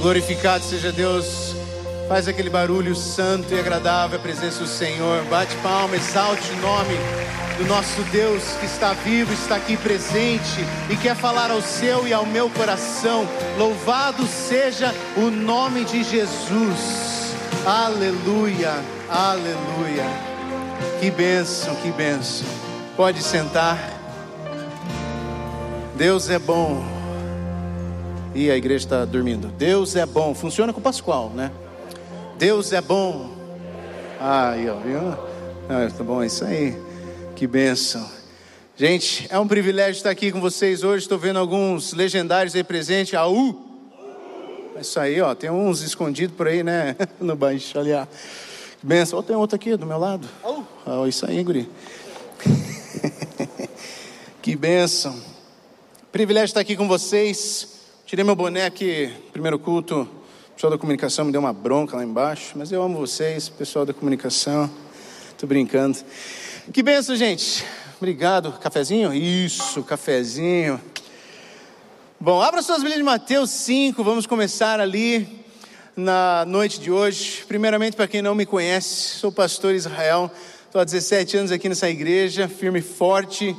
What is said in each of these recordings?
Glorificado seja Deus. Faz aquele barulho santo e agradável a presença do Senhor. Bate palma, exalte o nome do nosso Deus que está vivo, está aqui presente e quer falar ao seu e ao meu coração. Louvado seja o nome de Jesus. Aleluia, aleluia. Que bênção, que bênção. Pode sentar. Deus é bom. E a igreja está dormindo. Deus é bom. Funciona com o Pascoal, né? Deus é bom. Aí, ó, viu? Ah, tá bom, é isso aí. Que bênção. Gente, é um privilégio estar aqui com vocês hoje. Estou vendo alguns legendários aí presentes. Aú! É isso aí, ó. Tem uns escondidos por aí, né? No baixo ali, ó. Que bênção. Oh, tem outro aqui do meu lado. Aú! Oh, isso aí, guri. que bênção. Privilégio estar aqui com vocês. Tirei meu boné aqui, primeiro culto pessoal da comunicação me deu uma bronca lá embaixo, mas eu amo vocês, pessoal da comunicação. Tô brincando. Que benção, gente. Obrigado. Cafezinho? Isso, cafezinho. Bom, abra suas Bíblias de Mateus 5, vamos começar ali na noite de hoje. Primeiramente, para quem não me conhece, sou o pastor Israel, estou há 17 anos aqui nessa igreja, firme e forte,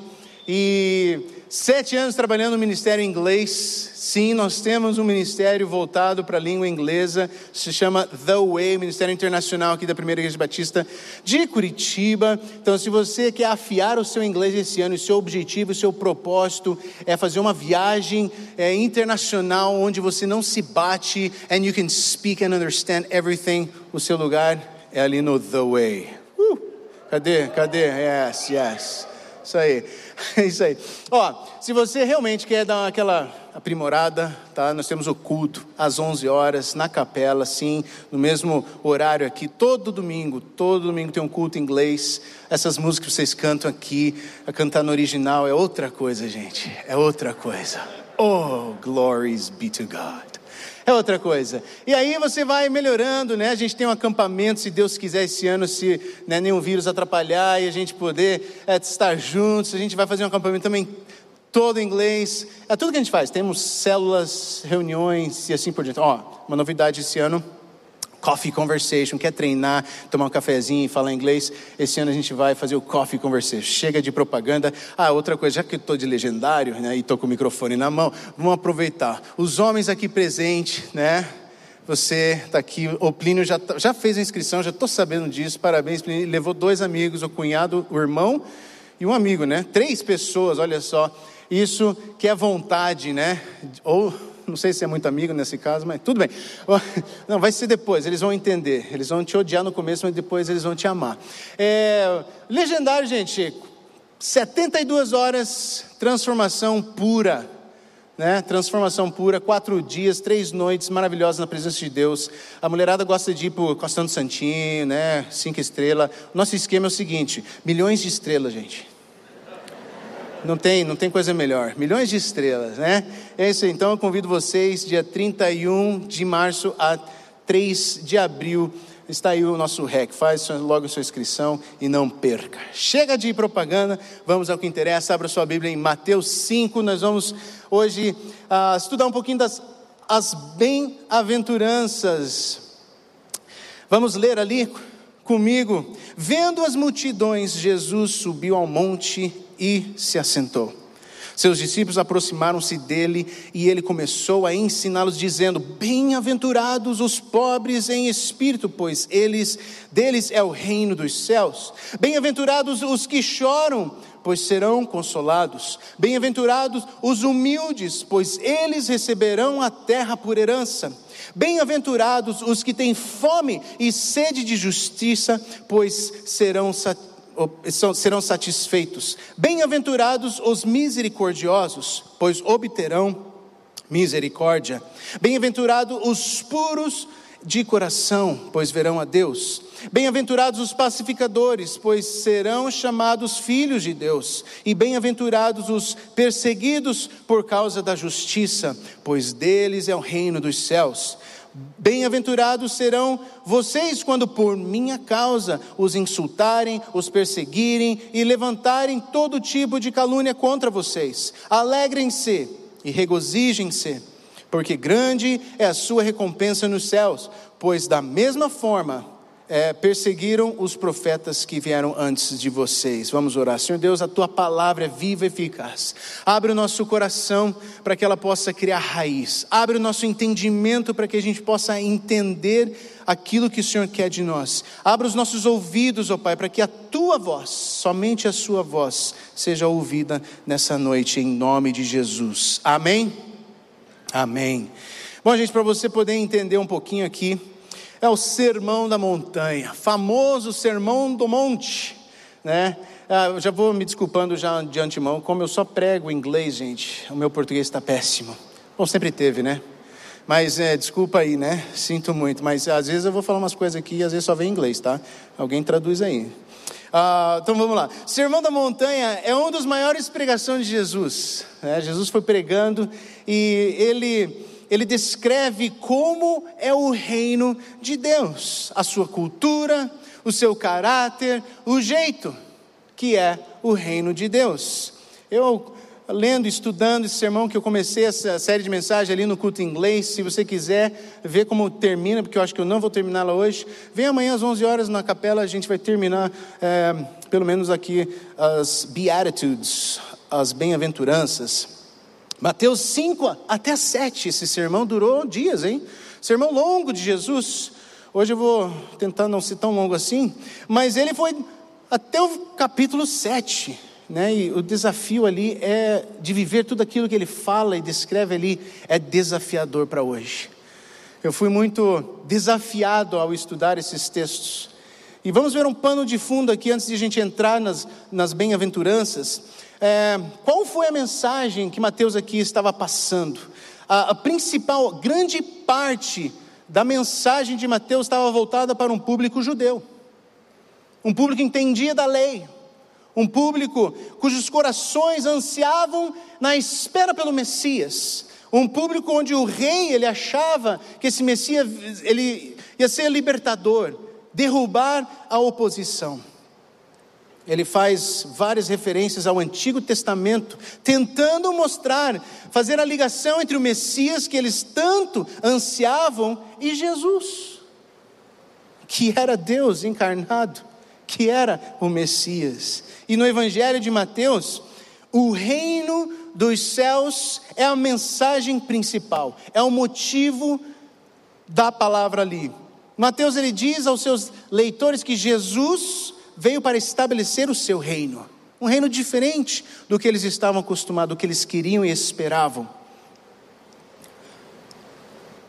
e Sete anos trabalhando no ministério inglês. Sim, nós temos um ministério voltado para a língua inglesa. Se chama The Way, Ministério Internacional aqui da Primeira Igreja Batista de Curitiba. Então, se você quer afiar o seu inglês esse ano, o seu objetivo, o seu propósito é fazer uma viagem é, internacional onde você não se bate and you can speak and understand everything, o seu lugar é ali no The Way. Uh, cadê? Cadê? Yes, yes. Isso aí. Isso aí. Ó, se você realmente quer dar aquela aprimorada, tá? Nós temos o culto às 11 horas na capela, sim, no mesmo horário aqui, todo domingo, todo domingo tem um culto em inglês. Essas músicas que vocês cantam aqui, a cantar no original é outra coisa, gente. É outra coisa. Oh, glories be to God é outra coisa. E aí você vai melhorando, né? A gente tem um acampamento, se Deus quiser, esse ano, se né, nenhum vírus atrapalhar e a gente poder é, estar juntos, a gente vai fazer um acampamento também todo em inglês. É tudo que a gente faz. Temos células, reuniões e assim por diante. Ó, uma novidade esse ano Coffee Conversation, quer treinar, tomar um cafezinho e falar inglês, esse ano a gente vai fazer o Coffee Conversation. Chega de propaganda. Ah, outra coisa, já que eu estou de legendário né, e estou com o microfone na mão, vamos aproveitar. Os homens aqui presentes, né? Você está aqui, o Plínio já, tá, já fez a inscrição, já estou sabendo disso, parabéns, Plínio. Levou dois amigos, o cunhado, o irmão e um amigo, né? Três pessoas, olha só. Isso que é vontade, né? Ou não sei se é muito amigo nesse caso, mas tudo bem. Não, vai ser depois, eles vão entender. Eles vão te odiar no começo, mas depois eles vão te amar. É, legendário, gente. 72 horas, transformação pura. Né? Transformação pura, quatro dias, três noites maravilhosas na presença de Deus. A mulherada gosta de ir para Costão do Santinho, né? Cinco estrelas. Nosso esquema é o seguinte: milhões de estrelas, gente. Não tem, não tem coisa melhor. Milhões de estrelas, né? É isso. Então eu convido vocês, dia 31 de março a 3 de abril. Está aí o nosso REC. Faz logo sua inscrição e não perca. Chega de propaganda, vamos ao que interessa. Abra sua Bíblia em Mateus 5. Nós vamos hoje uh, estudar um pouquinho das as bem-aventuranças. Vamos ler ali comigo. Vendo as multidões, Jesus subiu ao monte e se assentou. Seus discípulos aproximaram-se dele e ele começou a ensiná-los, dizendo: Bem-aventurados os pobres em espírito, pois eles deles é o reino dos céus. Bem-aventurados os que choram, pois serão consolados. Bem-aventurados os humildes, pois eles receberão a terra por herança. Bem-aventurados os que têm fome e sede de justiça, pois serão satisfeitos serão satisfeitos. Bem-aventurados os misericordiosos, pois obterão misericórdia. Bem-aventurados os puros de coração, pois verão a Deus. Bem-aventurados os pacificadores, pois serão chamados filhos de Deus. E bem-aventurados os perseguidos por causa da justiça, pois deles é o reino dos céus. Bem-aventurados serão vocês quando por minha causa os insultarem, os perseguirem e levantarem todo tipo de calúnia contra vocês. Alegrem-se e regozijem-se, porque grande é a sua recompensa nos céus, pois da mesma forma é, perseguiram os profetas que vieram antes de vocês. Vamos orar. Senhor Deus, a tua palavra é viva e eficaz. Abre o nosso coração para que ela possa criar raiz. Abre o nosso entendimento para que a gente possa entender aquilo que o Senhor quer de nós. Abra os nossos ouvidos, ó oh Pai, para que a tua voz, somente a sua voz, seja ouvida nessa noite, em nome de Jesus. Amém? Amém. Bom, gente, para você poder entender um pouquinho aqui é o Sermão da Montanha, famoso Sermão do Monte, né? Ah, já vou me desculpando já de antemão, como eu só prego inglês, gente, o meu português está péssimo. Bom, sempre teve, né? Mas é, desculpa aí, né? Sinto muito, mas às vezes eu vou falar umas coisas aqui e às vezes só vem em inglês, tá? Alguém traduz aí. Ah, então vamos lá. Sermão da Montanha é uma das maiores pregações de Jesus. Né? Jesus foi pregando e ele ele descreve como é o reino de Deus, a sua cultura, o seu caráter, o jeito que é o reino de Deus. Eu lendo, estudando esse sermão que eu comecei essa série de mensagens ali no culto inglês. Se você quiser ver como termina, porque eu acho que eu não vou terminá-la hoje, vem amanhã às 11 horas na capela, a gente vai terminar é, pelo menos aqui as Beatitudes, as bem-aventuranças. Mateus 5 até 7, esse sermão durou dias, hein? Sermão longo de Jesus. Hoje eu vou tentar não ser tão longo assim, mas ele foi até o capítulo 7, né? E o desafio ali é de viver tudo aquilo que ele fala e descreve ali, é desafiador para hoje. Eu fui muito desafiado ao estudar esses textos. E vamos ver um pano de fundo aqui antes de a gente entrar nas, nas bem-aventuranças. É, qual foi a mensagem que Mateus aqui estava passando? A, a principal, grande parte da mensagem de Mateus estava voltada para um público judeu, um público que entendia da lei, um público cujos corações ansiavam na espera pelo Messias, um público onde o rei ele achava que esse Messias ele ia ser libertador, derrubar a oposição ele faz várias referências ao Antigo Testamento, tentando mostrar, fazer a ligação entre o Messias que eles tanto ansiavam e Jesus, que era Deus encarnado, que era o Messias. E no Evangelho de Mateus, o reino dos céus é a mensagem principal, é o motivo da palavra ali. Mateus ele diz aos seus leitores que Jesus veio para estabelecer o seu reino, um reino diferente do que eles estavam acostumados, do que eles queriam e esperavam.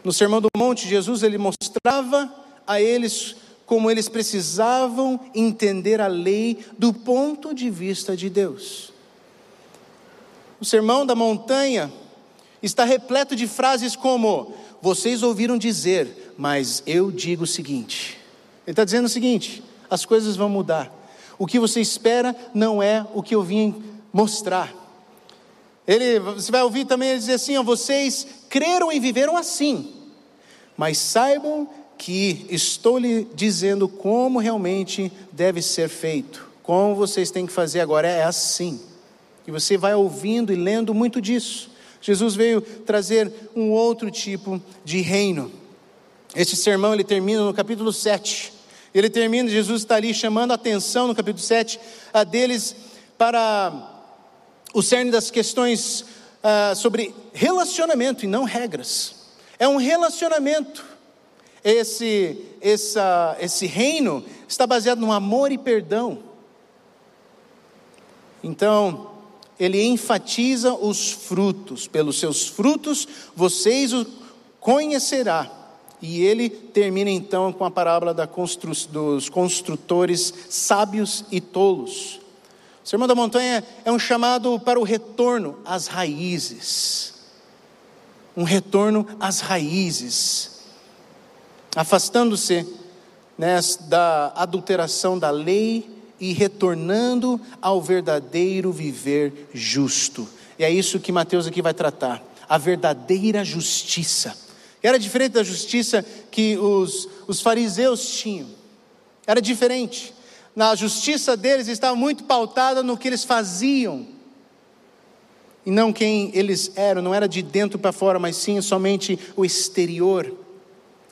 No Sermão do Monte, Jesus ele mostrava a eles como eles precisavam entender a lei do ponto de vista de Deus. O Sermão da Montanha está repleto de frases como: Vocês ouviram dizer, mas eu digo o seguinte. Ele está dizendo o seguinte: as coisas vão mudar. O que você espera não é o que eu vim mostrar. Ele, você vai ouvir também ele dizer assim: ó, vocês creram e viveram assim, mas saibam que estou lhe dizendo como realmente deve ser feito, como vocês têm que fazer agora, é assim. E você vai ouvindo e lendo muito disso. Jesus veio trazer um outro tipo de reino. Este sermão ele termina no capítulo 7. Ele termina, Jesus está ali chamando a atenção no capítulo 7 a deles para o cerne das questões uh, sobre relacionamento e não regras. É um relacionamento. Esse, essa, esse reino está baseado no amor e perdão. Então, ele enfatiza os frutos. Pelos seus frutos vocês o conhecerá. E ele termina então com a parábola constru dos construtores sábios e tolos. O Sermão da Montanha é um chamado para o retorno às raízes. Um retorno às raízes. Afastando-se né, da adulteração da lei e retornando ao verdadeiro viver justo. E é isso que Mateus aqui vai tratar. A verdadeira justiça era diferente da justiça que os, os fariseus tinham. Era diferente. Na justiça deles estava muito pautada no que eles faziam. e não quem eles eram, não era de dentro para fora, mas sim somente o exterior.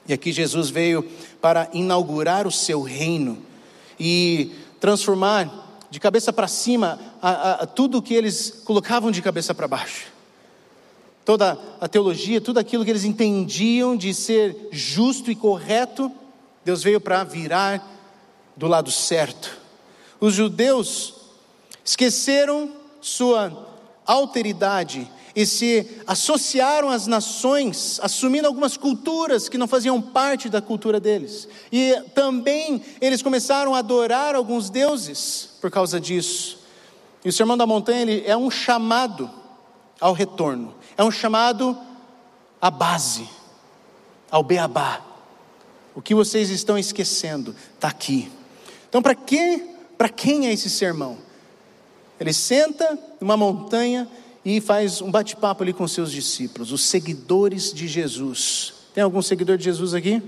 E aqui Jesus veio para inaugurar o seu reino e transformar de cabeça para cima a, a, que eles colocavam de cabeça para baixo. Toda a teologia, tudo aquilo que eles entendiam de ser justo e correto, Deus veio para virar do lado certo. Os judeus esqueceram sua alteridade e se associaram às nações, assumindo algumas culturas que não faziam parte da cultura deles. E também eles começaram a adorar alguns deuses por causa disso. E o Sermão da Montanha ele é um chamado ao retorno, é um chamado à base, ao beabá. O que vocês estão esquecendo está aqui. Então, para quem, quem é esse sermão? Ele senta numa montanha e faz um bate-papo ali com seus discípulos, os seguidores de Jesus. Tem algum seguidor de Jesus aqui?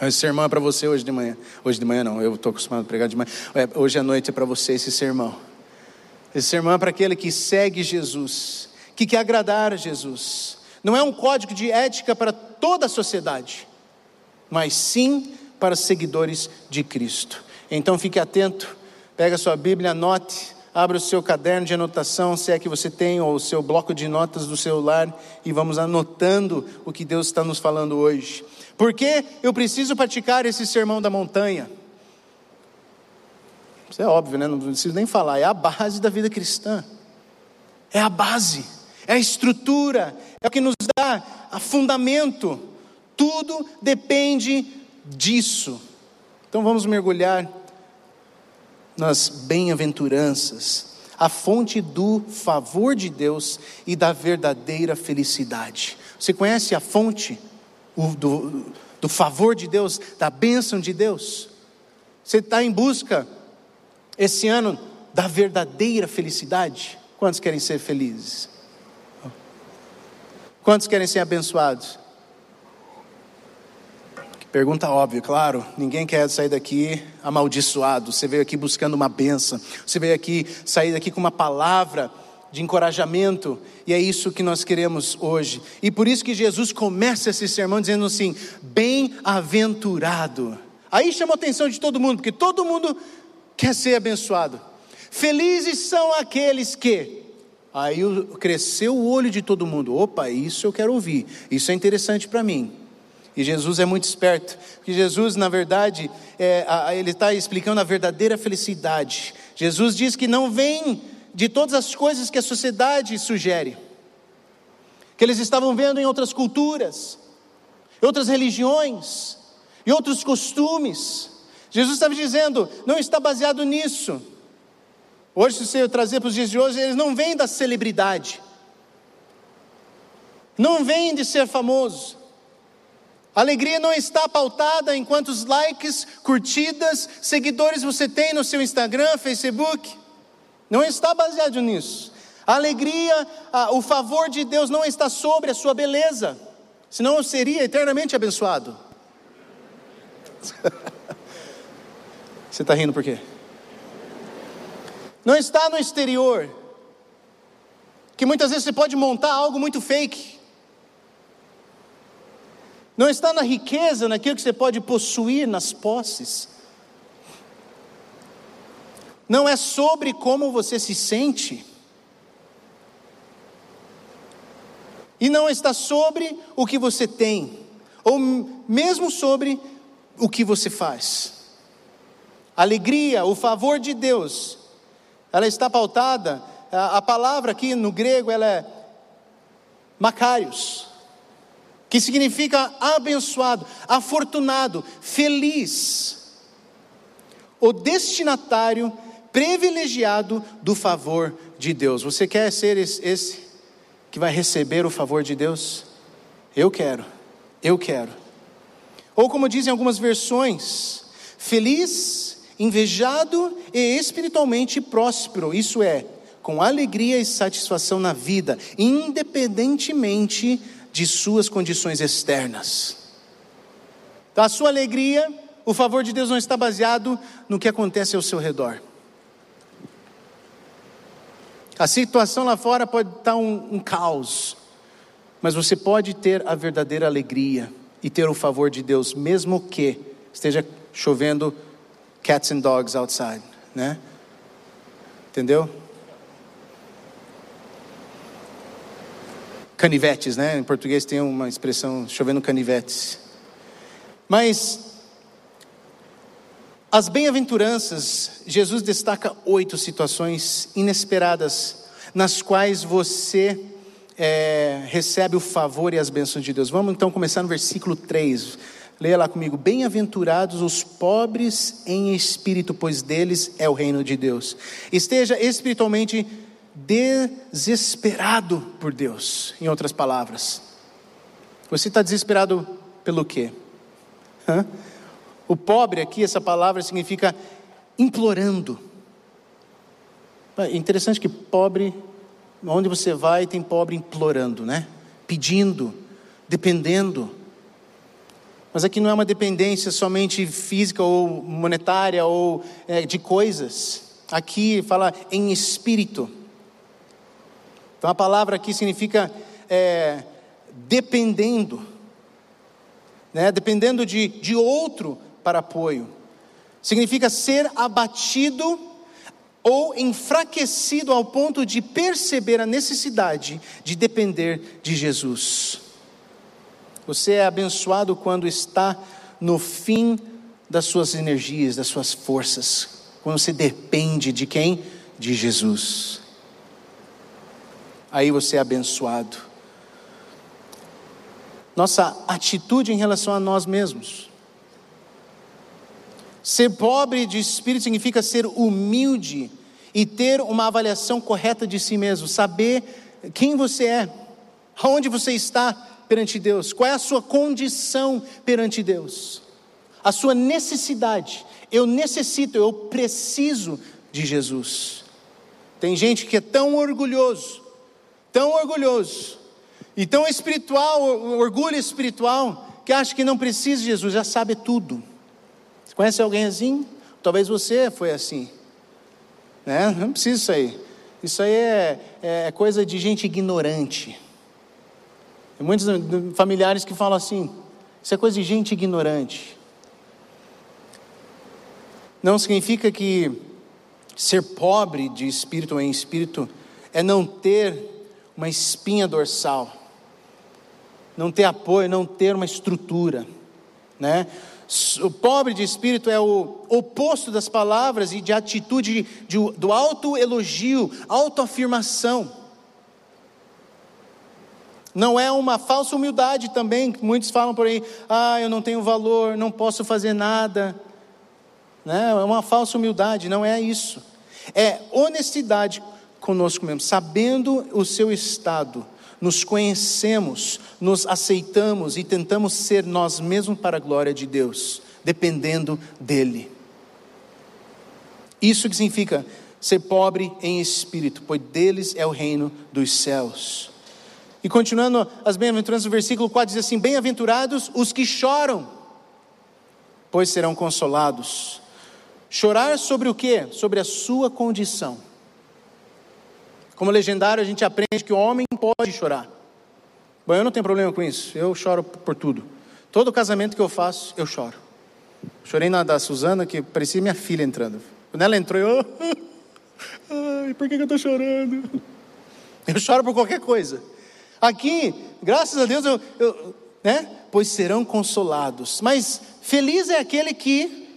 Esse sermão é para você hoje de manhã. Hoje de manhã não, eu estou acostumado a pregar de manhã. É, hoje à noite é para você esse sermão. Esse sermão é para aquele que segue Jesus, que quer agradar a Jesus. Não é um código de ética para toda a sociedade, mas sim para seguidores de Cristo. Então fique atento, pega sua Bíblia, anote Abra o seu caderno de anotação, se é que você tem, ou o seu bloco de notas do celular, e vamos anotando o que Deus está nos falando hoje. Porque eu preciso praticar esse sermão da montanha? Isso é óbvio, né? Não preciso nem falar, é a base da vida cristã. É a base, é a estrutura, é o que nos dá a fundamento. Tudo depende disso. Então vamos mergulhar nas bem-aventuranças, a fonte do favor de Deus e da verdadeira felicidade. Você conhece a fonte do, do favor de Deus, da bênção de Deus? Você está em busca, esse ano, da verdadeira felicidade? Quantos querem ser felizes? Quantos querem ser abençoados? Pergunta óbvia, claro, ninguém quer sair daqui amaldiçoado. Você veio aqui buscando uma benção. Você veio aqui sair daqui com uma palavra de encorajamento, e é isso que nós queremos hoje. E por isso que Jesus começa esse sermão dizendo assim: bem-aventurado. Aí chamou a atenção de todo mundo, porque todo mundo quer ser abençoado. Felizes são aqueles que. Aí cresceu o olho de todo mundo. Opa, isso eu quero ouvir. Isso é interessante para mim. E Jesus é muito esperto, porque Jesus, na verdade, é, ele está explicando a verdadeira felicidade. Jesus diz que não vem de todas as coisas que a sociedade sugere, que eles estavam vendo em outras culturas, outras religiões, e outros costumes. Jesus estava dizendo, não está baseado nisso. Hoje, se você trazer para os dias de hoje, eles não vêm da celebridade, não vêm de ser famoso, a alegria não está pautada em quantos likes, curtidas, seguidores você tem no seu Instagram, Facebook. Não está baseado nisso. A alegria, a, o favor de Deus não está sobre a sua beleza, senão eu seria eternamente abençoado. Você está rindo por quê? Não está no exterior, que muitas vezes você pode montar algo muito fake. Não está na riqueza, naquilo que você pode possuir, nas posses. Não é sobre como você se sente. E não está sobre o que você tem, ou mesmo sobre o que você faz. Alegria, o favor de Deus, ela está pautada, a, palavra aqui no grego ela é macários que significa abençoado, afortunado, feliz. O destinatário privilegiado do favor de Deus. Você quer ser esse que vai receber o favor de Deus? Eu quero, eu quero. Ou como dizem algumas versões, feliz, invejado e espiritualmente próspero, isso é, com alegria e satisfação na vida, independentemente de suas condições externas. Então, a sua alegria, o favor de Deus não está baseado no que acontece ao seu redor. A situação lá fora pode estar um, um caos, mas você pode ter a verdadeira alegria e ter o favor de Deus, mesmo que esteja chovendo cats and dogs outside, né? Entendeu? Canivetes, né? Em português tem uma expressão chovendo canivetes. Mas as bem-aventuranças, Jesus destaca oito situações inesperadas nas quais você é, recebe o favor e as bênçãos de Deus. Vamos então começar no versículo 3. Leia lá comigo. Bem-aventurados os pobres em espírito, pois deles é o reino de Deus. Esteja espiritualmente desesperado por Deus, em outras palavras. Você está desesperado pelo quê? Hã? O pobre aqui, essa palavra significa implorando. É interessante que pobre, onde você vai, tem pobre implorando, né? Pedindo, dependendo. Mas aqui não é uma dependência somente física ou monetária ou é, de coisas. Aqui fala em espírito. Então a palavra aqui significa é, dependendo, né? dependendo de, de outro para apoio. Significa ser abatido ou enfraquecido ao ponto de perceber a necessidade de depender de Jesus. Você é abençoado quando está no fim das suas energias, das suas forças, quando você depende de quem? De Jesus. Aí você é abençoado. Nossa atitude em relação a nós mesmos. Ser pobre de espírito significa ser humilde e ter uma avaliação correta de si mesmo, saber quem você é, aonde você está perante Deus, qual é a sua condição perante Deus, a sua necessidade. Eu necessito, eu preciso de Jesus. Tem gente que é tão orgulhoso, tão orgulhoso e tão espiritual, orgulho espiritual, que acha que não precisa de Jesus, já sabe tudo. Conhece alguém assim? Talvez você foi assim. Né? Não precisa isso aí. Isso aí é, é coisa de gente ignorante. Tem muitos familiares que falam assim: isso é coisa de gente ignorante. Não significa que ser pobre de espírito em espírito é não ter uma espinha dorsal, não ter apoio, não ter uma estrutura, né? O pobre de espírito é o oposto das palavras e de atitude de, de, do autoelogio, autoafirmação. Não é uma falsa humildade também, muitos falam por aí, ah, eu não tenho valor, não posso fazer nada. Né? É uma falsa humildade, não é isso. É honestidade conosco mesmo, sabendo o seu estado, nos conhecemos, nos aceitamos e tentamos ser nós mesmos para a glória de Deus, dependendo dEle. Isso que significa ser pobre em espírito, pois deles é o reino dos céus. E continuando as bem-aventuranças, o versículo 4 diz assim: Bem-aventurados os que choram, pois serão consolados. Chorar sobre o que? Sobre a sua condição. Como legendário, a gente aprende que o homem pode chorar. Bom, eu não tenho problema com isso, eu choro por tudo. Todo casamento que eu faço, eu choro. Chorei na da Suzana, que parecia minha filha entrando. Quando ela entrou, eu. Ai, por que eu estou chorando? Eu choro por qualquer coisa. Aqui, graças a Deus, eu, eu, né? Pois serão consolados. Mas feliz é aquele que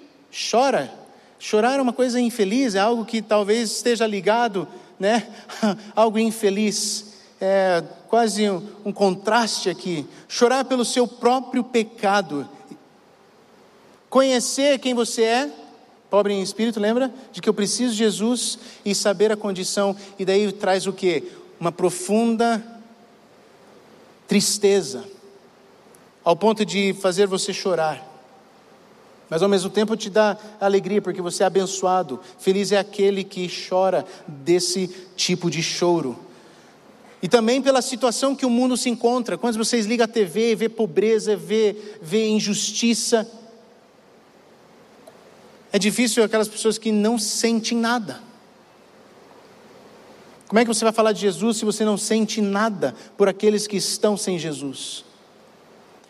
chora. Chorar é uma coisa infeliz, é algo que talvez esteja ligado né, algo infeliz, é quase um, um contraste aqui. Chorar pelo seu próprio pecado, conhecer quem você é, pobre em espírito, lembra? De que eu preciso de Jesus e saber a condição, e daí traz o que? Uma profunda tristeza, ao ponto de fazer você chorar mas ao mesmo tempo te dá alegria, porque você é abençoado. Feliz é aquele que chora desse tipo de choro. E também pela situação que o mundo se encontra. Quando vocês ligam a TV, vê pobreza, vê, vê injustiça. É difícil aquelas pessoas que não sentem nada. Como é que você vai falar de Jesus se você não sente nada por aqueles que estão sem Jesus?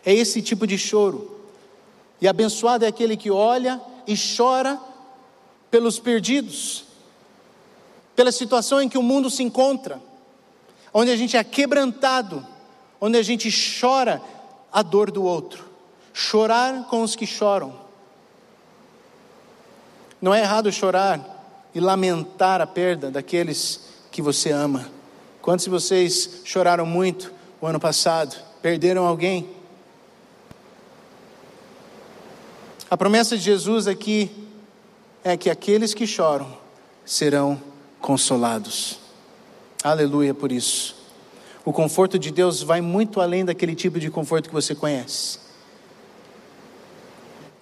É esse tipo de choro. E abençoado é aquele que olha e chora pelos perdidos, pela situação em que o mundo se encontra, onde a gente é quebrantado, onde a gente chora a dor do outro, chorar com os que choram. Não é errado chorar e lamentar a perda daqueles que você ama. Quantos de vocês choraram muito o ano passado? Perderam alguém? A promessa de Jesus aqui é que aqueles que choram serão consolados. Aleluia por isso. O conforto de Deus vai muito além daquele tipo de conforto que você conhece.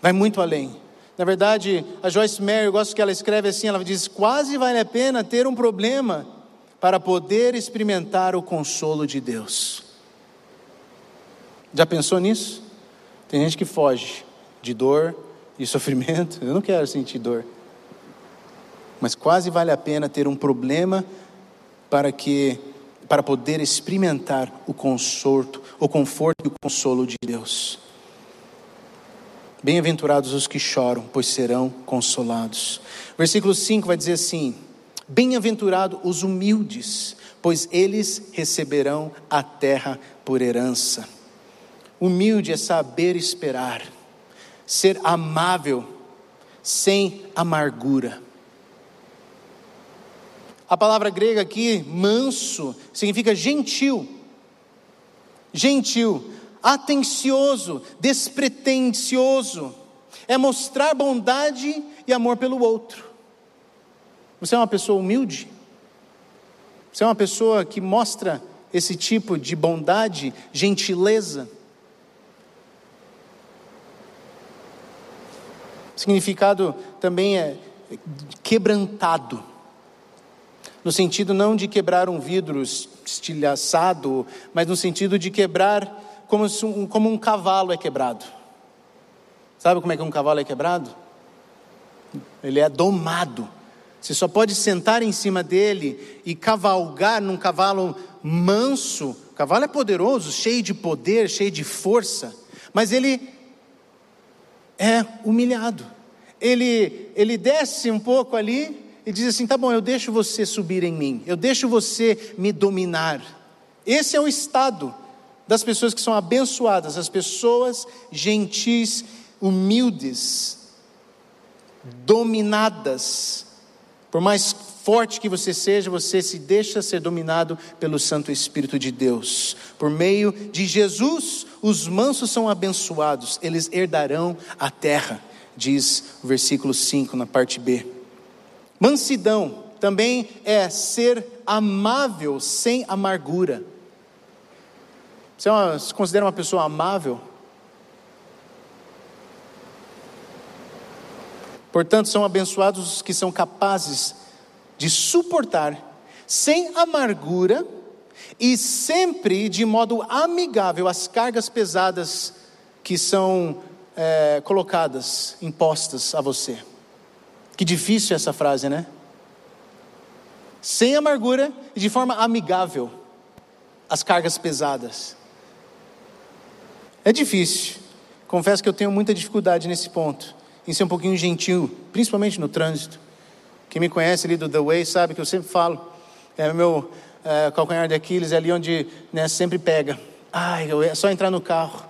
Vai muito além. Na verdade, a Joyce Meyer, eu gosto que ela escreve assim: ela diz, quase vale a pena ter um problema para poder experimentar o consolo de Deus. Já pensou nisso? Tem gente que foge de dor e sofrimento. Eu não quero sentir dor. Mas quase vale a pena ter um problema para que para poder experimentar o conforto, o conforto e o consolo de Deus. Bem-aventurados os que choram, pois serão consolados. Versículo 5 vai dizer assim: Bem-aventurados os humildes, pois eles receberão a terra por herança. Humilde é saber esperar, ser amável, sem amargura. A palavra grega aqui, manso, significa gentil. Gentil, atencioso, despretensioso. É mostrar bondade e amor pelo outro. Você é uma pessoa humilde? Você é uma pessoa que mostra esse tipo de bondade, gentileza? Significado também é quebrantado, no sentido não de quebrar um vidro estilhaçado, mas no sentido de quebrar como, um, como um cavalo é quebrado. Sabe como é que um cavalo é quebrado? Ele é domado. Você só pode sentar em cima dele e cavalgar num cavalo manso. O cavalo é poderoso, cheio de poder, cheio de força, mas ele é humilhado. Ele, ele desce um pouco ali e diz assim: tá bom, eu deixo você subir em mim, eu deixo você me dominar. Esse é o estado das pessoas que são abençoadas, as pessoas gentis, humildes, dominadas por mais forte que você seja, você se deixa ser dominado pelo Santo Espírito de Deus. Por meio de Jesus, os mansos são abençoados, eles herdarão a terra, diz o versículo 5 na parte B. Mansidão também é ser amável sem amargura. Você, é considera uma pessoa amável? Portanto, são abençoados os que são capazes de suportar sem amargura e sempre de modo amigável as cargas pesadas que são é, colocadas, impostas a você. Que difícil essa frase, né? Sem amargura e de forma amigável as cargas pesadas. É difícil. Confesso que eu tenho muita dificuldade nesse ponto em ser um pouquinho gentil, principalmente no trânsito. Quem me conhece ali do The Way sabe que eu sempre falo, é meu é, calcanhar de Aquiles, é ali onde né, sempre pega. Ai, é só entrar no carro.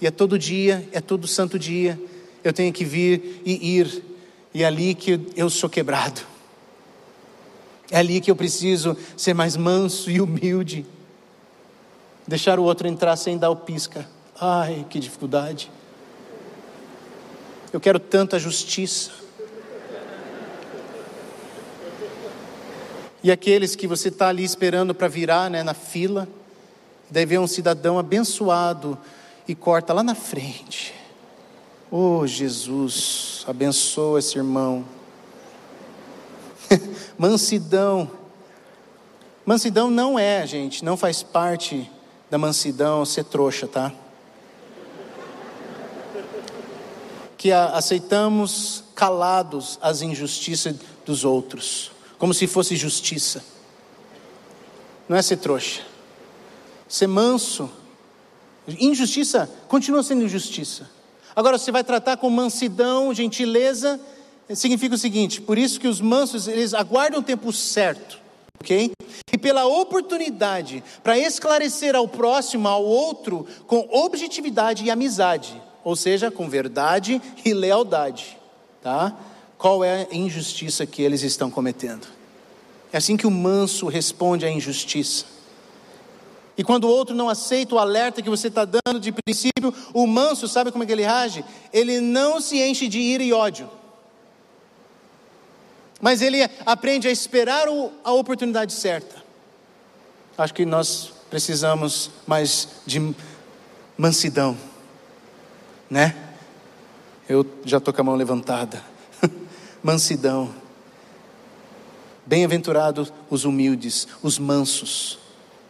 E é todo dia, é todo santo dia. Eu tenho que vir e ir. E é ali que eu sou quebrado. É ali que eu preciso ser mais manso e humilde. Deixar o outro entrar sem dar o pisca. Ai, que dificuldade. Eu quero tanto a justiça. E aqueles que você está ali esperando para virar né, na fila, daí vem um cidadão abençoado e corta lá na frente. Oh Jesus, abençoa esse irmão. mansidão. Mansidão não é, gente, não faz parte da mansidão ser trouxa, tá? Que aceitamos calados as injustiças dos outros, como se fosse justiça. não é ser trouxa. Ser manso. Injustiça continua sendo injustiça. Agora você vai tratar com mansidão, gentileza, significa o seguinte: por isso que os mansos eles aguardam o tempo certo, ok? E pela oportunidade para esclarecer ao próximo, ao outro, com objetividade e amizade, ou seja, com verdade e lealdade, tá? Qual é a injustiça que eles estão cometendo? É assim que o manso responde à injustiça. E quando o outro não aceita o alerta que você está dando de princípio, o manso, sabe como é que ele age? Ele não se enche de ira e ódio. Mas ele aprende a esperar a oportunidade certa. Acho que nós precisamos mais de mansidão, né? Eu já estou com a mão levantada. mansidão. Bem-aventurados os humildes, os mansos,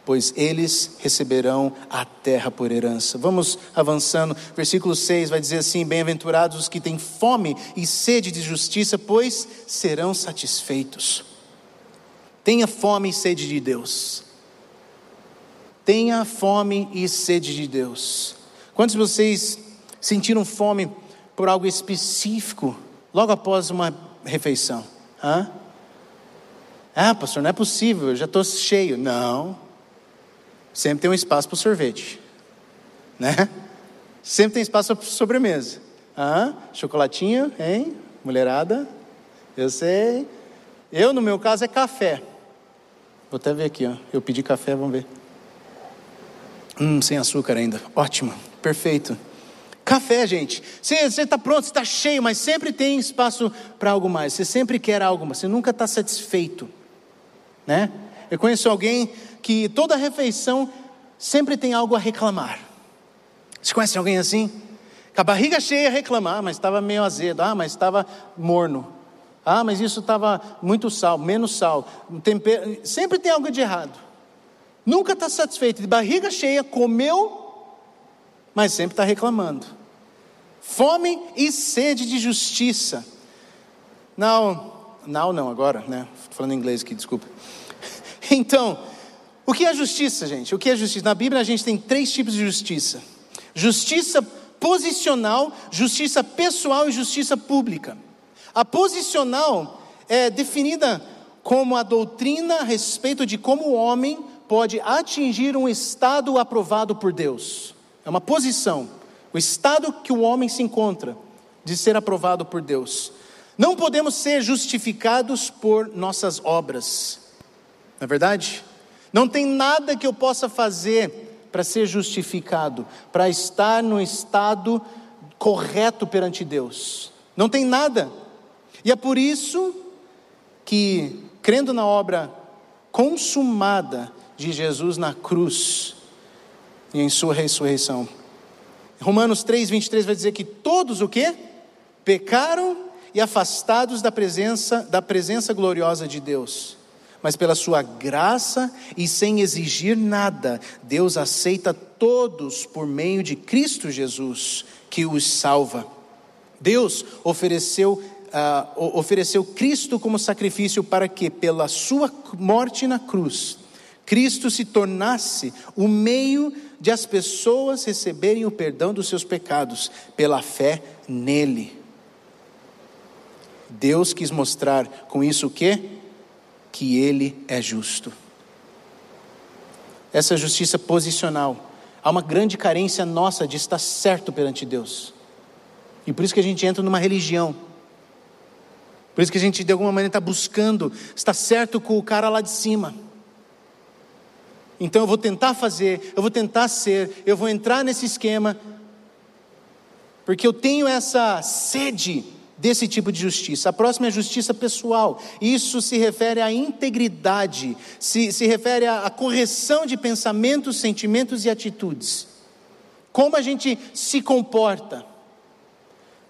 pois eles receberão a terra por herança. Vamos avançando. Versículo 6 vai dizer assim: Bem-aventurados os que têm fome e sede de justiça, pois serão satisfeitos. Tenha fome e sede de Deus. Tenha fome e sede de Deus. Quantos de vocês sentiram fome por algo específico logo após uma refeição? Hã? Ah, pastor, não é possível, eu já estou cheio. Não. Sempre tem um espaço para o sorvete. Né? Sempre tem espaço para sobremesa. Ah, chocolatinho, hein? Mulherada? Eu sei. Eu, no meu caso, é café. Vou até ver aqui, ó. Eu pedi café, vamos ver. Hum, sem açúcar ainda. Ótimo, perfeito. Café, gente. Você está pronto, está cheio, mas sempre tem espaço para algo mais. Você sempre quer algo, mas você nunca está satisfeito né? Eu conheço alguém que toda refeição sempre tem algo a reclamar. Você conhece alguém assim? Com a barriga cheia reclamar, mas estava meio azedo, ah, mas estava morno. Ah, mas isso estava muito sal, menos sal. Tempero... Sempre tem algo de errado. Nunca está satisfeito. De barriga cheia, comeu, mas sempre está reclamando. Fome e sede de justiça. Não, não, não, agora, né? Estou falando inglês aqui, desculpa. Então, o que é justiça, gente? O que é justiça? Na Bíblia a gente tem três tipos de justiça: justiça posicional, justiça pessoal e justiça pública. A posicional é definida como a doutrina a respeito de como o homem pode atingir um estado aprovado por Deus. É uma posição, o estado que o homem se encontra de ser aprovado por Deus. Não podemos ser justificados por nossas obras. Não é verdade? Não tem nada que eu possa fazer para ser justificado, para estar no estado correto perante Deus. Não tem nada. E é por isso que, crendo na obra consumada de Jesus na cruz e em sua ressurreição, Romanos 3, 23 vai dizer que todos o que? Pecaram e afastados da presença, da presença gloriosa de Deus. Mas pela sua graça e sem exigir nada, Deus aceita todos por meio de Cristo Jesus, que os salva. Deus ofereceu, uh, ofereceu Cristo como sacrifício para que, pela sua morte na cruz, Cristo se tornasse o meio de as pessoas receberem o perdão dos seus pecados, pela fé nele. Deus quis mostrar com isso o quê? Que Ele é justo. Essa justiça posicional. Há uma grande carência nossa de estar certo perante Deus. E por isso que a gente entra numa religião. Por isso que a gente, de alguma maneira, está buscando estar certo com o cara lá de cima. Então eu vou tentar fazer, eu vou tentar ser, eu vou entrar nesse esquema, porque eu tenho essa sede desse tipo de justiça. A próxima é a justiça pessoal. Isso se refere à integridade, se, se refere à, correção de pensamentos, sentimentos e atitudes. Como a gente se comporta.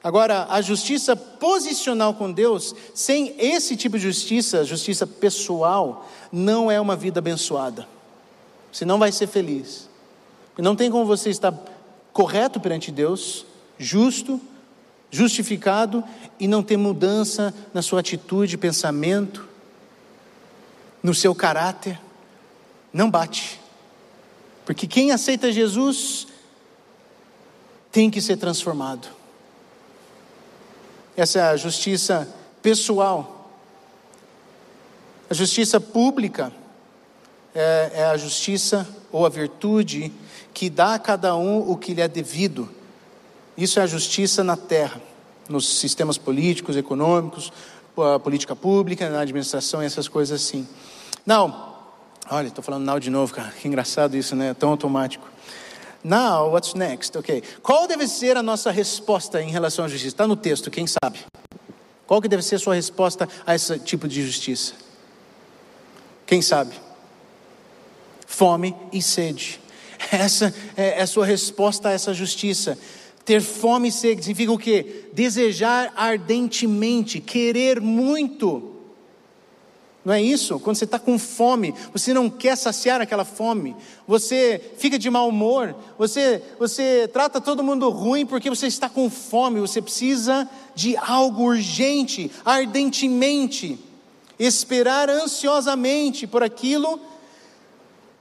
Agora, a justiça posicional com Deus, sem esse tipo de justiça, justiça pessoal, não é uma vida abençoada. Você não vai ser feliz. Não tem como você estar correto perante Deus, justo, justificado e não ter mudança na sua atitude, pensamento, no seu caráter. não bate. Porque quem aceita Jesus tem que ser transformado. Essa é a justiça pessoal. A justiça pública é, é, a justiça ou a virtude que dá a cada um o que lhe é devido. Isso é a justiça na terra, nos sistemas políticos, econômicos, política pública, na administração essas coisas assim. Não, olha, estou falando now de novo, cara, que engraçado isso, né? Tão automático. Now, what's next? Ok. Qual deve ser a nossa resposta em relação à justiça? Está no texto, quem sabe? Qual que deve ser a sua resposta a esse tipo de justiça? Quem sabe? Fome e sede. Essa é a sua resposta a essa justiça. Ter fome e sede significa o quê? Desejar ardentemente, querer muito. Não é isso? Quando você está com fome, você não quer saciar aquela fome, você fica de mau humor, você, você trata todo mundo ruim porque você está com fome, você precisa de algo urgente, ardentemente, esperar ansiosamente por aquilo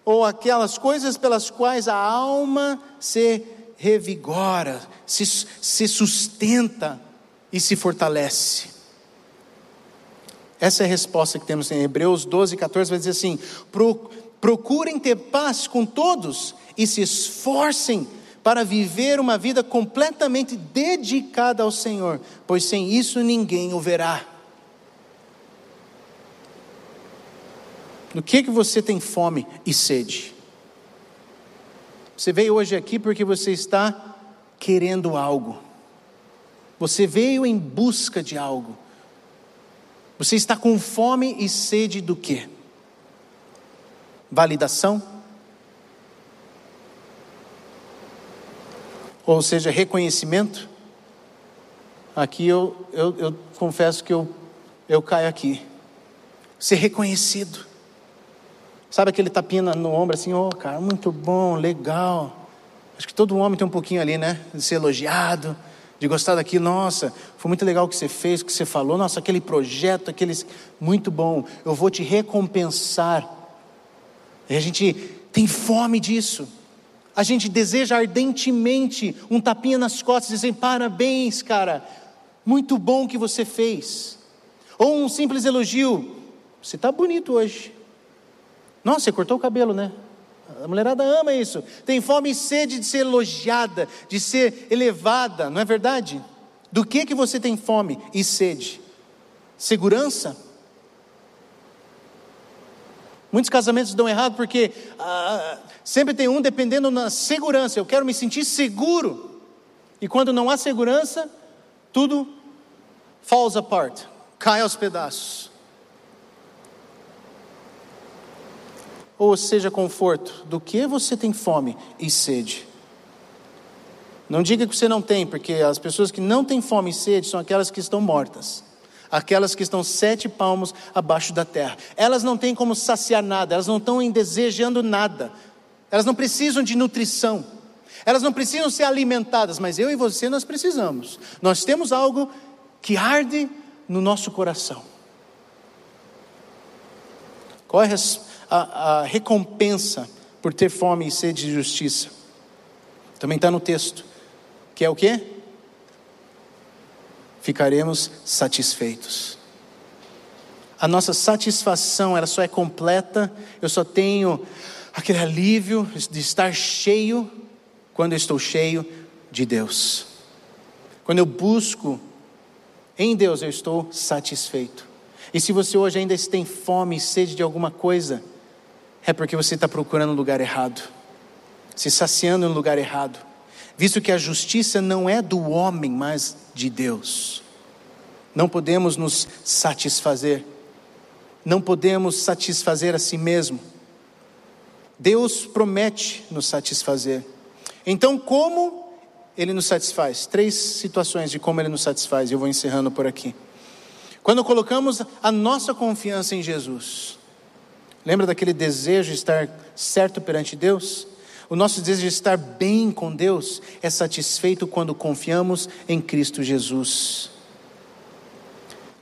ou aquelas coisas pelas quais a alma se revigora, se, se sustenta e se fortalece. Essa é a resposta que temos em Hebreus 12, 14, vai dizer assim: procurem ter paz com todos e se esforcem para viver uma vida completamente dedicada ao Senhor, pois sem isso ninguém o verá. Do que que você tem fome e sede? Você veio hoje aqui porque você está querendo algo. Você veio em busca de algo. Você está com fome e sede do quê? Validação? Ou seja, reconhecimento? Aqui eu, eu, eu confesso que eu, eu caio aqui. Ser reconhecido. Sabe aquele tapinha no ombro assim, oh cara, muito bom, legal. Acho que todo homem tem um pouquinho ali, né? De ser elogiado de gostar daquilo, nossa, foi muito legal o que você fez, o que você falou, nossa, aquele projeto, aqueles, muito bom, eu vou te recompensar. E a gente tem fome disso. A gente deseja ardentemente um tapinha nas costas, dizendo parabéns, cara, muito bom que você fez. Ou um simples elogio, você está bonito hoje. Nossa, você cortou o cabelo, né? A mulherada ama isso. Tem fome e sede de ser elogiada, de ser elevada, não é verdade? Do que que você tem fome e sede? Segurança? Muitos casamentos dão errado porque ah, sempre tem um dependendo na segurança. Eu quero me sentir seguro. E quando não há segurança, tudo falls apart, cai aos pedaços. Ou seja conforto, do que você tem fome e sede. Não diga que você não tem, porque as pessoas que não têm fome e sede são aquelas que estão mortas, aquelas que estão sete palmos abaixo da terra. Elas não têm como saciar nada, elas não estão desejando nada, elas não precisam de nutrição, elas não precisam ser alimentadas, mas eu e você nós precisamos. Nós temos algo que arde no nosso coração. Qual é a a, a recompensa por ter fome e sede de justiça. Também está no texto, que é o que? Ficaremos satisfeitos. A nossa satisfação, ela só é completa, eu só tenho aquele alívio de estar cheio quando eu estou cheio de Deus. Quando eu busco em Deus, eu estou satisfeito. E se você hoje ainda tem fome e sede de alguma coisa, é porque você está procurando no lugar errado, se saciando no lugar errado, visto que a justiça não é do homem, mas de Deus. Não podemos nos satisfazer, não podemos satisfazer a si mesmo. Deus promete nos satisfazer. Então, como Ele nos satisfaz? Três situações de como Ele nos satisfaz, eu vou encerrando por aqui. Quando colocamos a nossa confiança em Jesus, Lembra daquele desejo de estar certo perante Deus? O nosso desejo de estar bem com Deus é satisfeito quando confiamos em Cristo Jesus.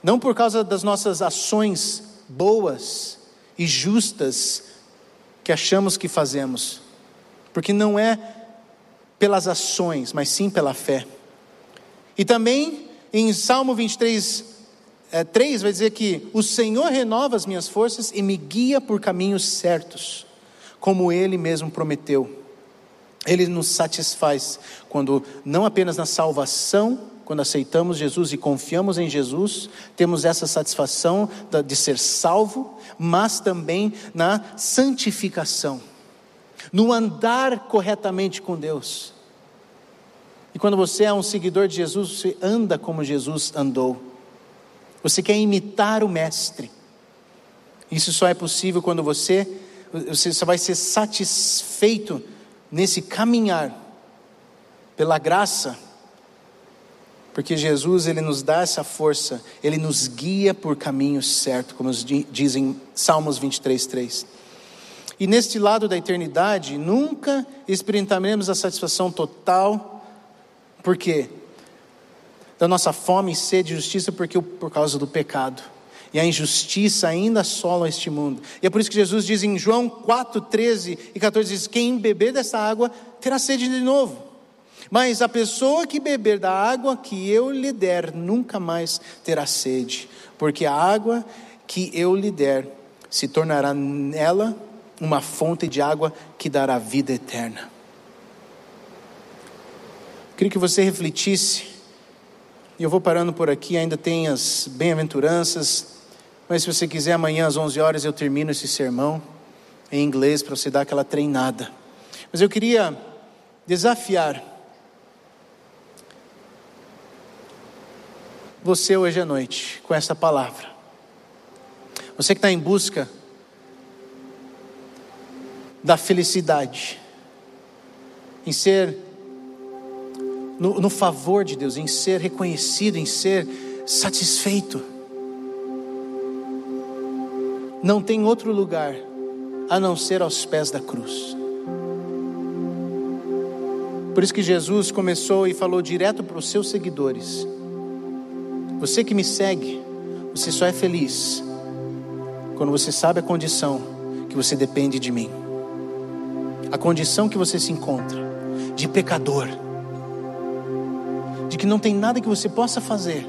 Não por causa das nossas ações boas e justas que achamos que fazemos, porque não é pelas ações, mas sim pela fé. E também em Salmo 23, é, 3 vai dizer que o Senhor renova as minhas forças e me guia por caminhos certos, como Ele mesmo prometeu. Ele nos satisfaz quando não apenas na salvação, quando aceitamos Jesus e confiamos em Jesus, temos essa satisfação de ser salvo, mas também na santificação, no andar corretamente com Deus. E quando você é um seguidor de Jesus, você anda como Jesus andou. Você quer imitar o Mestre. Isso só é possível quando você, você só vai ser satisfeito nesse caminhar pela graça, porque Jesus ele nos dá essa força, ele nos guia por caminhos certos, como dizem Salmos 23, 3. E neste lado da eternidade, nunca experimentaremos a satisfação total, por quê? Da nossa fome e sede de justiça, porque por causa do pecado e a injustiça ainda assolam este mundo. E é por isso que Jesus diz em João 4, 13 e 14: diz, Quem beber dessa água terá sede de novo. Mas a pessoa que beber da água que eu lhe der nunca mais terá sede, porque a água que eu lhe der se tornará nela uma fonte de água que dará vida eterna. Queria que você refletisse, e eu vou parando por aqui, ainda tem as bem-aventuranças, mas se você quiser, amanhã às 11 horas eu termino esse sermão em inglês para você dar aquela treinada. Mas eu queria desafiar você hoje à noite com essa palavra. Você que está em busca da felicidade, em ser no, no favor de Deus, em ser reconhecido, em ser satisfeito. Não tem outro lugar a não ser aos pés da cruz. Por isso que Jesus começou e falou direto para os seus seguidores: Você que me segue, você só é feliz quando você sabe a condição que você depende de mim, a condição que você se encontra de pecador, que não tem nada que você possa fazer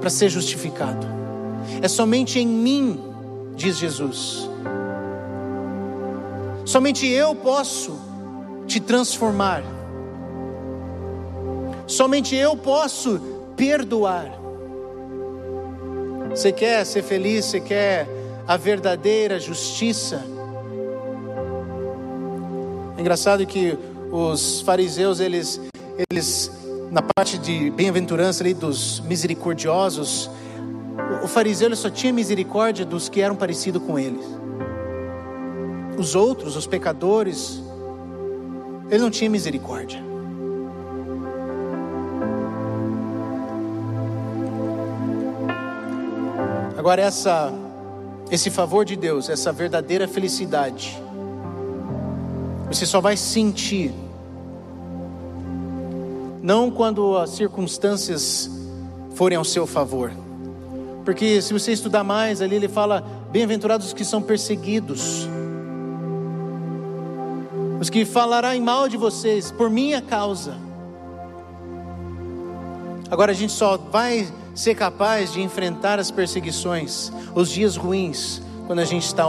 para ser justificado. É somente em mim, diz Jesus. Somente eu posso te transformar. Somente eu posso perdoar. Você quer ser feliz? Você quer a verdadeira justiça? É engraçado que os fariseus, eles, eles na parte de bem-aventurança ali dos misericordiosos, o fariseu ele só tinha misericórdia dos que eram parecidos com eles. Os outros, os pecadores, ele não tinha misericórdia. Agora essa esse favor de Deus, essa verdadeira felicidade, você só vai sentir não quando as circunstâncias forem ao seu favor porque se você estudar mais ali, ele fala: bem-aventurados os que são perseguidos, os que falarão mal de vocês por minha causa. Agora a gente só vai ser capaz de enfrentar as perseguições, os dias ruins, quando a gente está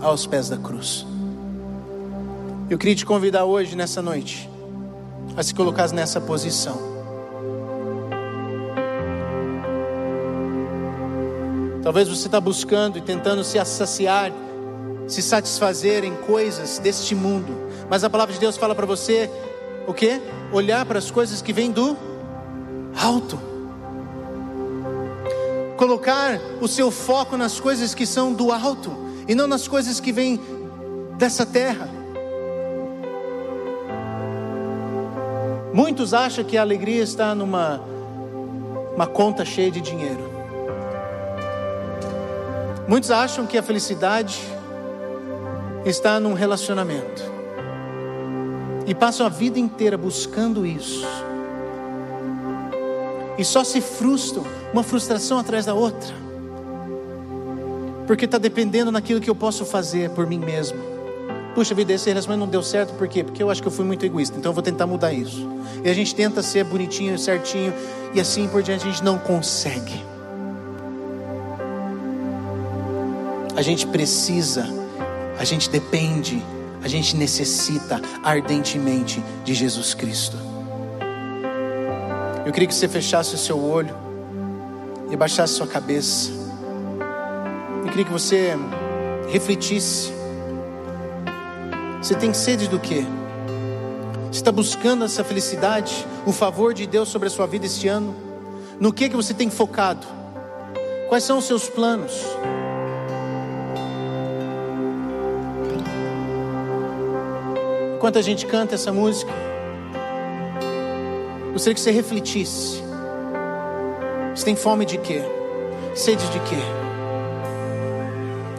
aos pés da cruz. Eu queria te convidar hoje, nessa noite, a se colocar nessa posição. Talvez você está buscando e tentando se saciar, se satisfazer em coisas deste mundo. Mas a palavra de Deus fala para você o que? Olhar para as coisas que vêm do alto. Colocar o seu foco nas coisas que são do alto e não nas coisas que vêm dessa terra. Muitos acham que a alegria está numa uma conta cheia de dinheiro. Muitos acham que a felicidade está num relacionamento e passam a vida inteira buscando isso. E só se frustram, uma frustração atrás da outra. porque está dependendo naquilo que eu posso fazer por mim mesmo. Puxa vida, esse relacionamento não deu certo, por quê? Porque eu acho que eu fui muito egoísta, então eu vou tentar mudar isso. E a gente tenta ser bonitinho, certinho, e assim por diante a gente não consegue. A gente precisa, a gente depende, a gente necessita ardentemente de Jesus Cristo. Eu queria que você fechasse o seu olho e baixasse sua cabeça. Eu queria que você refletisse. Você tem sede do quê? Você está buscando essa felicidade, o favor de Deus sobre a sua vida este ano? No que que você tem focado? Quais são os seus planos? Enquanto a gente canta essa música, Gostaria que você refletisse. Você tem fome de quê? Sede de quê?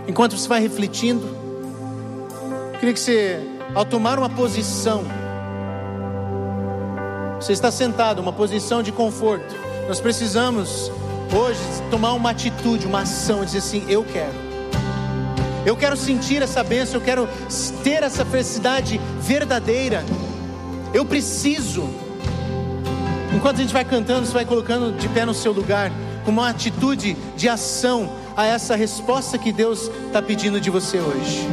Enquanto você vai refletindo, queria que você, ao tomar uma posição, você está sentado, uma posição de conforto. Nós precisamos hoje tomar uma atitude, uma ação, dizer assim: eu quero. Eu quero sentir essa bênção, eu quero ter essa felicidade verdadeira. Eu preciso. Enquanto a gente vai cantando, você vai colocando de pé no seu lugar, com uma atitude de ação a essa resposta que Deus está pedindo de você hoje.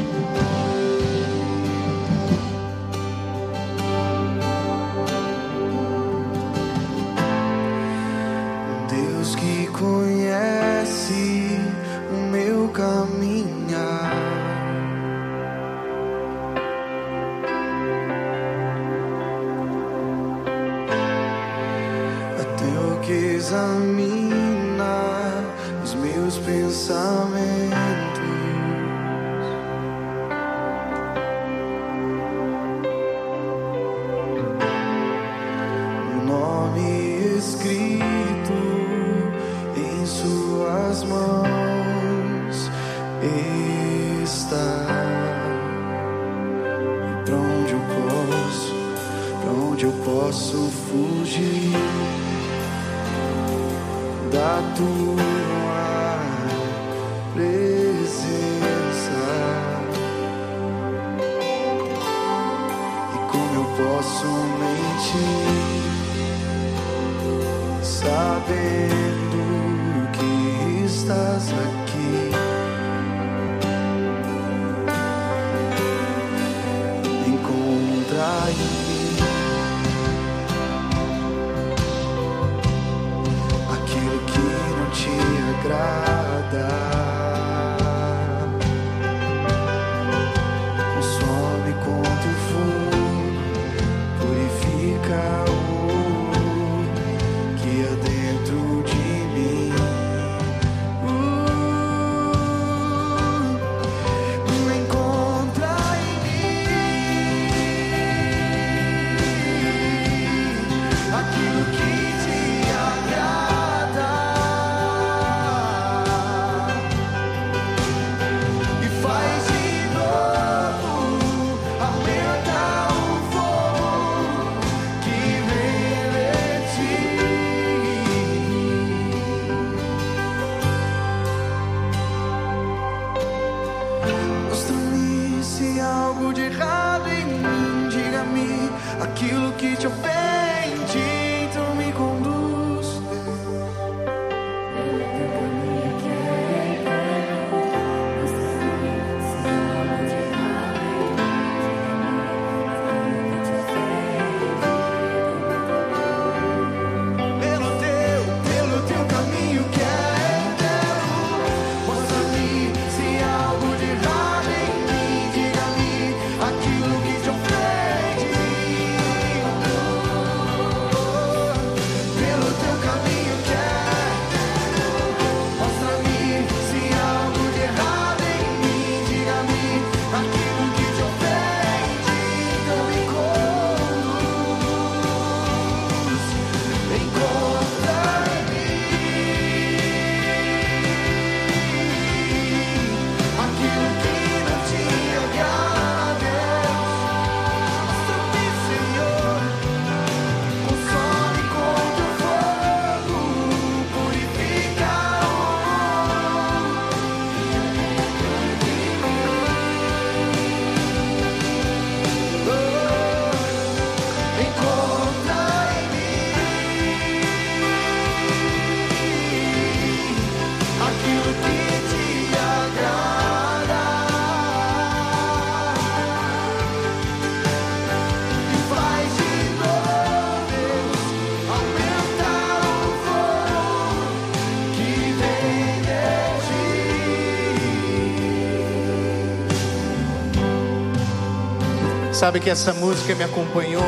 Sabe que essa música me acompanhou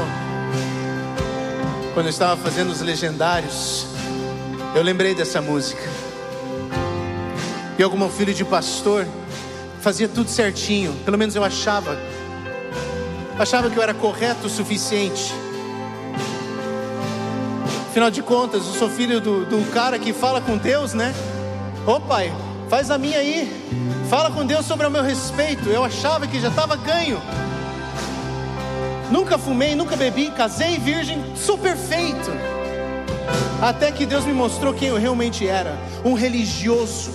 quando eu estava fazendo os legendários. Eu lembrei dessa música. E eu, como filho de pastor, fazia tudo certinho, pelo menos eu achava. Achava que eu era correto o suficiente. Afinal de contas, eu sou filho do, do cara que fala com Deus, né? Ô pai, faz a minha aí. Fala com Deus sobre o meu respeito. Eu achava que já estava ganho. Nunca fumei, nunca bebi, casei virgem, sou perfeito. Até que Deus me mostrou quem eu realmente era: um religioso,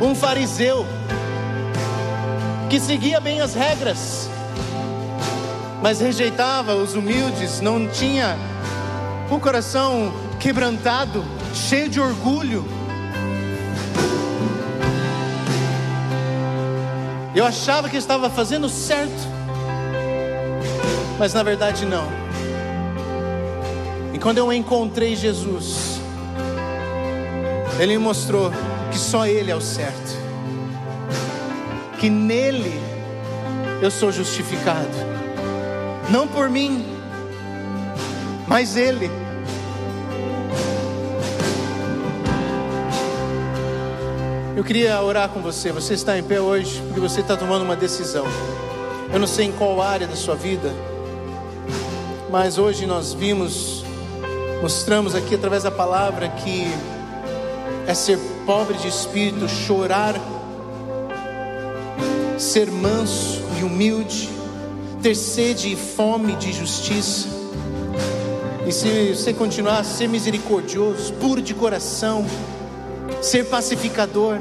um fariseu, que seguia bem as regras, mas rejeitava os humildes, não tinha o coração quebrantado, cheio de orgulho. Eu achava que estava fazendo certo, mas na verdade não. E quando eu encontrei Jesus, Ele me mostrou que só Ele é o certo, que nele eu sou justificado, não por mim, mas Ele. Eu queria orar com você. Você está em pé hoje porque você está tomando uma decisão. Eu não sei em qual área da sua vida, mas hoje nós vimos, mostramos aqui através da palavra que é ser pobre de espírito, chorar, ser manso e humilde, ter sede e fome de justiça. E se você continuar a ser misericordioso, puro de coração, ser pacificador,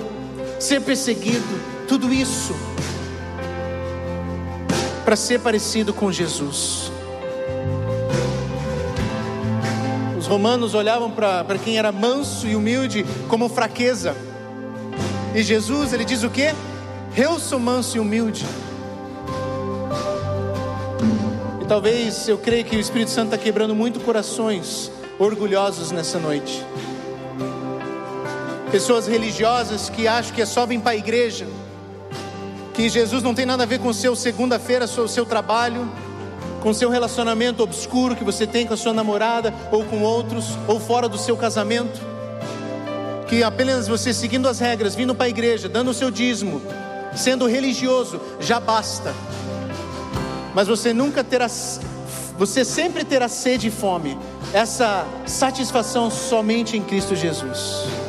ser perseguido, tudo isso para ser parecido com Jesus. Os romanos olhavam para quem era manso e humilde como fraqueza. E Jesus, ele diz o que? Eu sou manso e humilde. E talvez eu creio que o Espírito Santo está quebrando muito corações orgulhosos nessa noite pessoas religiosas que acham que é só vir para a igreja, que Jesus não tem nada a ver com seu segunda-feira, o seu trabalho, com seu relacionamento obscuro que você tem com a sua namorada ou com outros, ou fora do seu casamento, que apenas você seguindo as regras, vindo para a igreja, dando o seu dízimo, sendo religioso, já basta. Mas você nunca terá, você sempre terá sede e fome, essa satisfação somente em Cristo Jesus.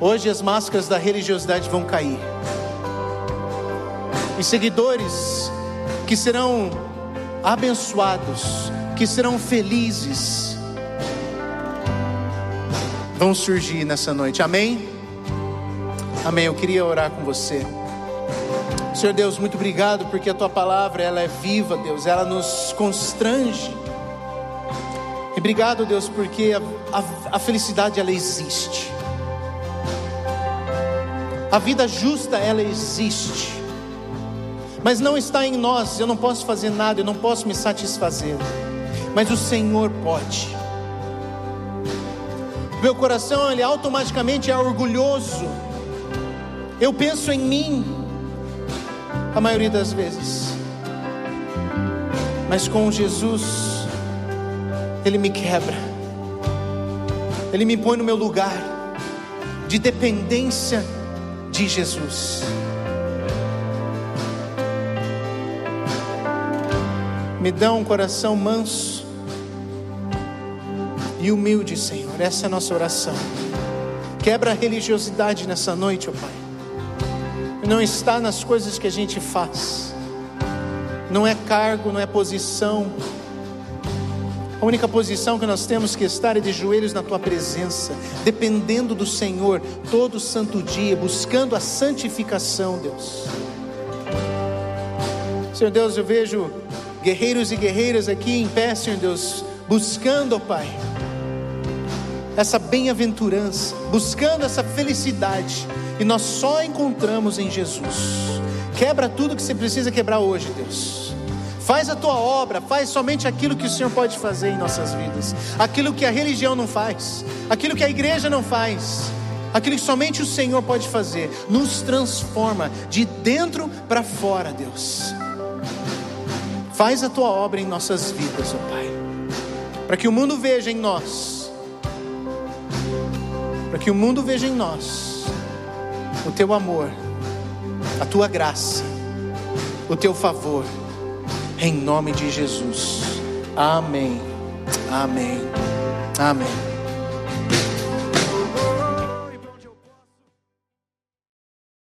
Hoje as máscaras da religiosidade vão cair. E seguidores que serão abençoados, que serão felizes, vão surgir nessa noite. Amém? Amém. Eu queria orar com você. Senhor Deus, muito obrigado porque a tua palavra ela é viva, Deus, ela nos constrange. E obrigado, Deus, porque a, a, a felicidade ela existe. A vida justa, ela existe. Mas não está em nós, eu não posso fazer nada, eu não posso me satisfazer. Mas o Senhor pode. Meu coração, ele automaticamente é orgulhoso. Eu penso em mim, a maioria das vezes. Mas com Jesus, Ele me quebra, Ele me põe no meu lugar de dependência de Jesus. Me dá um coração manso e humilde, Senhor. Essa é a nossa oração. Quebra a religiosidade nessa noite, ó oh Pai. Não está nas coisas que a gente faz. Não é cargo, não é posição, a única posição que nós temos que estar é de joelhos na tua presença, dependendo do Senhor todo santo dia, buscando a santificação, Deus. Senhor Deus, eu vejo guerreiros e guerreiras aqui em pé, Senhor Deus, buscando, ó Pai, essa bem-aventurança, buscando essa felicidade, e nós só encontramos em Jesus. Quebra tudo que você precisa quebrar hoje, Deus. Faz a tua obra, faz somente aquilo que o Senhor pode fazer em nossas vidas, aquilo que a religião não faz, aquilo que a igreja não faz. aquilo que somente o Senhor pode fazer, nos transforma de dentro para fora, Deus. Faz a tua obra em nossas vidas, ó Pai, para que o mundo veja em nós, para que o mundo veja em nós o teu amor, a tua graça, o teu favor, em nome de Jesus. Amém. Amém. Amém.